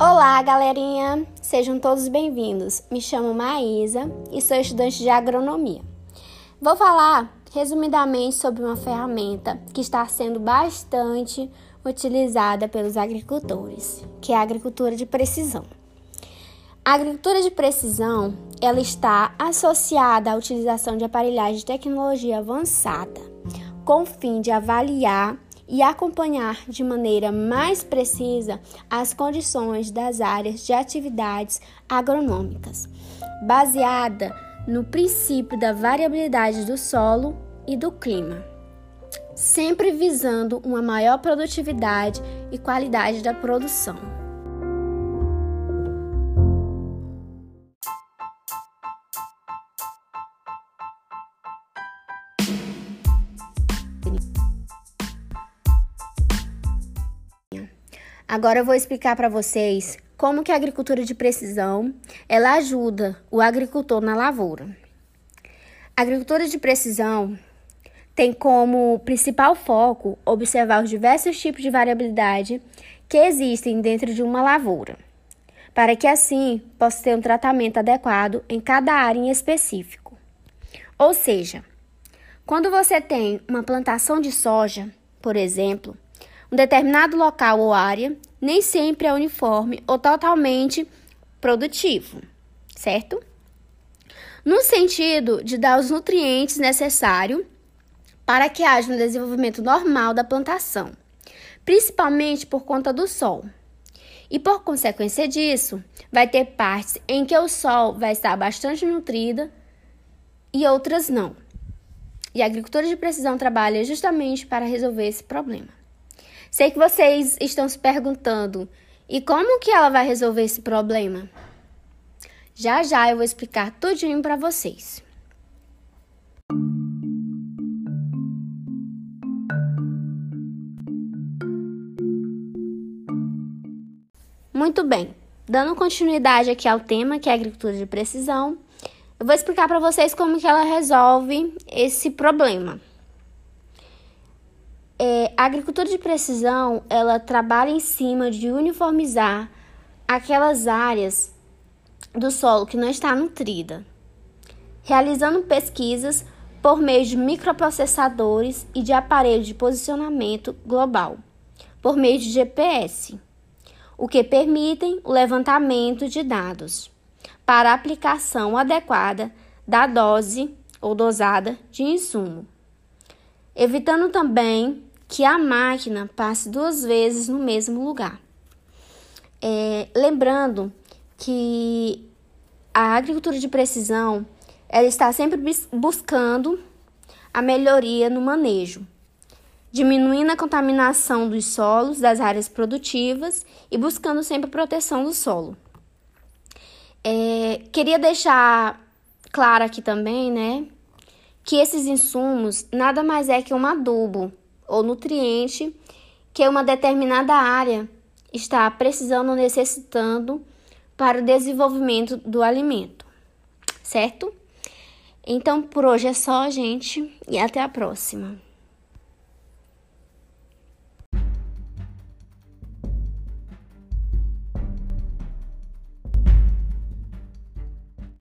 Olá, galerinha! Sejam todos bem-vindos. Me chamo Maísa e sou estudante de agronomia. Vou falar resumidamente sobre uma ferramenta que está sendo bastante utilizada pelos agricultores, que é a agricultura de precisão. A agricultura de precisão, ela está associada à utilização de aparelhagem de tecnologia avançada, com o fim de avaliar e acompanhar de maneira mais precisa as condições das áreas de atividades agronômicas, baseada no princípio da variabilidade do solo e do clima, sempre visando uma maior produtividade e qualidade da produção. Agora eu vou explicar para vocês como que a agricultura de precisão ela ajuda o agricultor na lavoura. A agricultura de precisão tem como principal foco observar os diversos tipos de variabilidade que existem dentro de uma lavoura, para que assim possa ter um tratamento adequado em cada área em específico. Ou seja, quando você tem uma plantação de soja, por exemplo, um determinado local ou área nem sempre é uniforme ou totalmente produtivo, certo? No sentido de dar os nutrientes necessários para que haja um desenvolvimento normal da plantação, principalmente por conta do sol. E por consequência disso, vai ter partes em que o sol vai estar bastante nutrida e outras não. E a agricultura de precisão trabalha justamente para resolver esse problema. Sei que vocês estão se perguntando: e como que ela vai resolver esse problema? Já já eu vou explicar tudinho para vocês. Muito bem, dando continuidade aqui ao tema que é agricultura de precisão, eu vou explicar para vocês como que ela resolve esse problema. A agricultura de precisão, ela trabalha em cima de uniformizar aquelas áreas do solo que não está nutrida, realizando pesquisas por meio de microprocessadores e de aparelhos de posicionamento global, por meio de GPS, o que permitem o levantamento de dados para a aplicação adequada da dose ou dosada de insumo, evitando também que a máquina passe duas vezes no mesmo lugar. É, lembrando que a agricultura de precisão ela está sempre buscando a melhoria no manejo, diminuindo a contaminação dos solos, das áreas produtivas e buscando sempre a proteção do solo. É, queria deixar claro aqui também, né, que esses insumos nada mais é que um adubo ou nutriente que uma determinada área está precisando ou necessitando para o desenvolvimento do alimento, certo? Então por hoje é só, gente, e até a próxima.